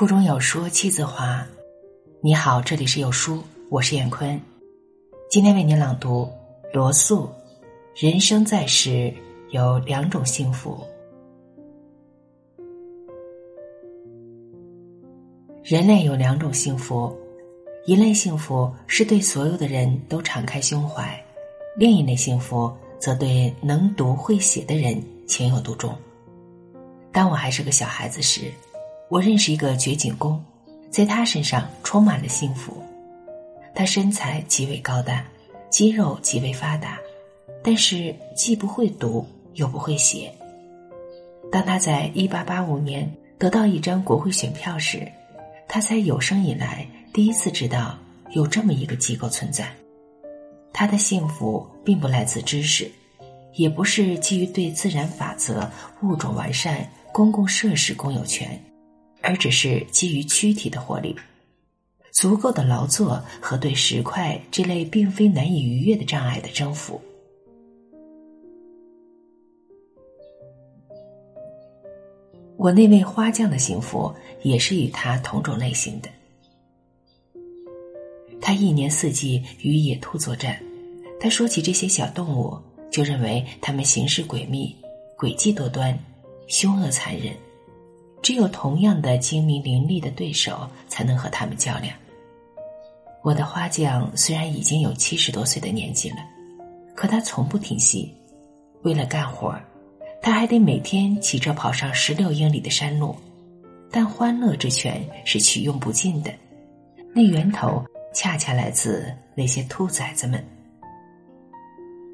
腹中有书气自华。你好，这里是有书，我是燕坤。今天为您朗读罗素：人生在世有两种幸福。人类有两种幸福，一类幸福是对所有的人都敞开胸怀，另一类幸福则对能读会写的人情有独钟。当我还是个小孩子时，我认识一个掘井工，在他身上充满了幸福。他身材极为高大，肌肉极为发达，但是既不会读又不会写。当他在一八八五年得到一张国会选票时，他才有生以来第一次知道有这么一个机构存在。他的幸福并不来自知识，也不是基于对自然法则、物种完善。公共设施公有权，而只是基于躯体的活力、足够的劳作和对石块这类并非难以逾越的障碍的征服。我那位花匠的幸福也是与他同种类型的。他一年四季与野兔作战，他说起这些小动物，就认为它们行事诡秘、诡计多端。凶恶残忍，只有同样的精明伶俐的对手才能和他们较量。我的花匠虽然已经有七十多岁的年纪了，可他从不停息。为了干活他还得每天骑车跑上十六英里的山路。但欢乐之泉是取用不尽的，那源头恰恰来自那些兔崽子们。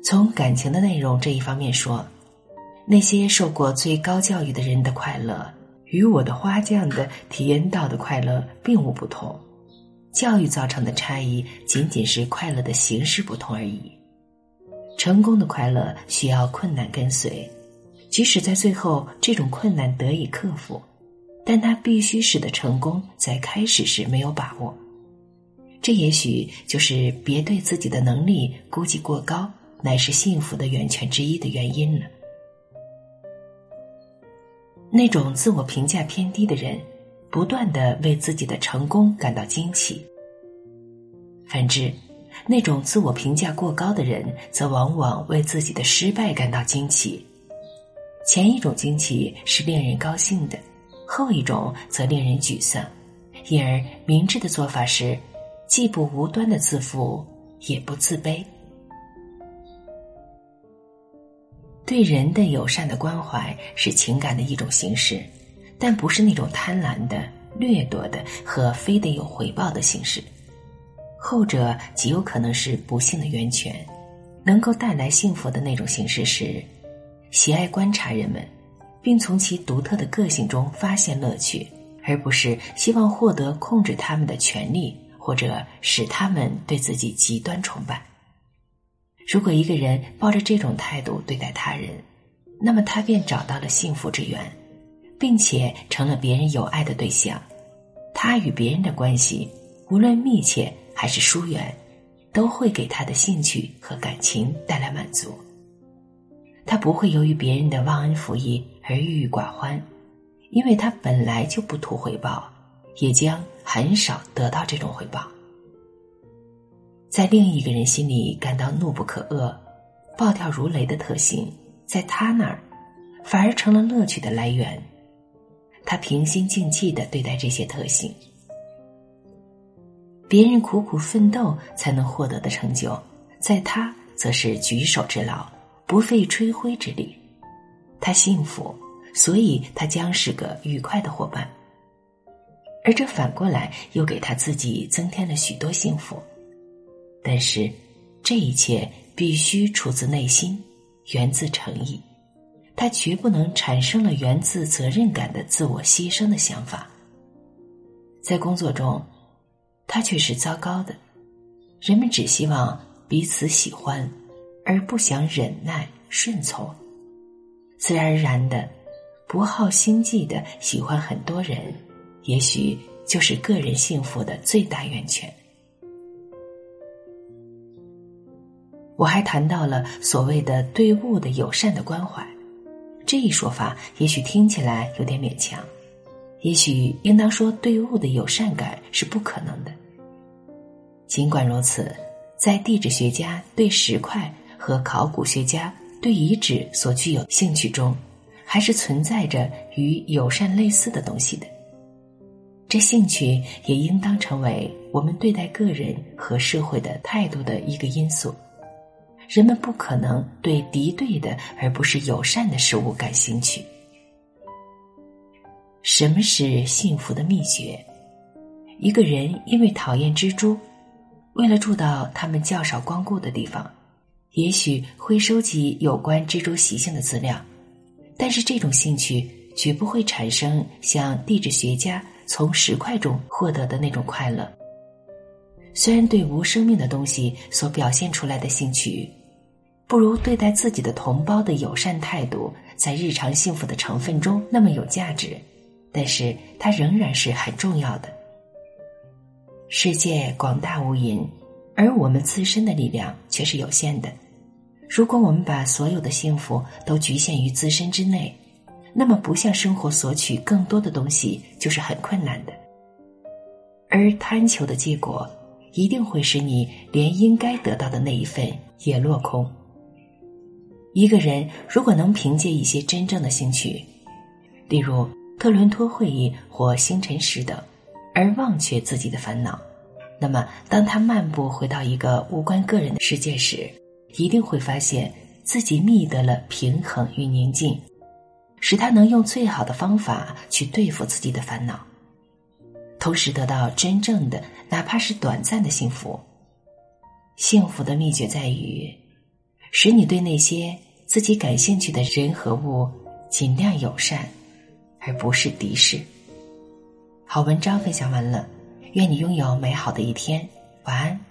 从感情的内容这一方面说。那些受过最高教育的人的快乐，与我的花匠的体验到的快乐并无不同。教育造成的差异，仅仅是快乐的形式不同而已。成功的快乐需要困难跟随，即使在最后这种困难得以克服，但他必须使得成功在开始时没有把握。这也许就是别对自己的能力估计过高，乃是幸福的源泉之一的原因了。那种自我评价偏低的人，不断的为自己的成功感到惊奇；反之，那种自我评价过高的人，则往往为自己的失败感到惊奇。前一种惊奇是令人高兴的，后一种则令人沮丧。因而，明智的做法是，既不无端的自负，也不自卑。对人的友善的关怀是情感的一种形式，但不是那种贪婪的、掠夺的和非得有回报的形式。后者极有可能是不幸的源泉。能够带来幸福的那种形式是喜爱观察人们，并从其独特的个性中发现乐趣，而不是希望获得控制他们的权利或者使他们对自己极端崇拜。如果一个人抱着这种态度对待他人，那么他便找到了幸福之源，并且成了别人有爱的对象。他与别人的关系，无论密切还是疏远，都会给他的兴趣和感情带来满足。他不会由于别人的忘恩负义而郁郁寡欢，因为他本来就不图回报，也将很少得到这种回报。在另一个人心里感到怒不可遏、暴跳如雷的特性，在他那儿反而成了乐趣的来源。他平心静气的对待这些特性，别人苦苦奋斗才能获得的成就，在他则是举手之劳，不费吹灰之力。他幸福，所以他将是个愉快的伙伴，而这反过来又给他自己增添了许多幸福。但是，这一切必须出自内心，源自诚意。他绝不能产生了源自责任感的自我牺牲的想法。在工作中，他却是糟糕的。人们只希望彼此喜欢，而不想忍耐顺从。自然而然的，不耗心计的喜欢很多人，也许就是个人幸福的最大源泉。我还谈到了所谓的对物的友善的关怀，这一说法也许听起来有点勉强，也许应当说，对物的友善感是不可能的。尽管如此，在地质学家对石块和考古学家对遗址所具有兴趣中，还是存在着与友善类似的东西的。这兴趣也应当成为我们对待个人和社会的态度的一个因素。人们不可能对敌对的而不是友善的事物感兴趣。什么是幸福的秘诀？一个人因为讨厌蜘蛛，为了住到他们较少光顾的地方，也许会收集有关蜘蛛习性的资料，但是这种兴趣绝不会产生像地质学家从石块中获得的那种快乐。虽然对无生命的东西所表现出来的兴趣。不如对待自己的同胞的友善态度，在日常幸福的成分中那么有价值，但是它仍然是很重要的。世界广大无垠，而我们自身的力量却是有限的。如果我们把所有的幸福都局限于自身之内，那么不向生活索取更多的东西就是很困难的。而贪求的结果，一定会使你连应该得到的那一份也落空。一个人如果能凭借一些真正的兴趣，例如特伦托会议或星辰石等，而忘却自己的烦恼，那么当他漫步回到一个无关个人的世界时，一定会发现自己觅得了平衡与宁静，使他能用最好的方法去对付自己的烦恼，同时得到真正的哪怕是短暂的幸福。幸福的秘诀在于，使你对那些。自己感兴趣的人和物，尽量友善，而不是敌视。好，文章分享完了，愿你拥有美好的一天，晚安。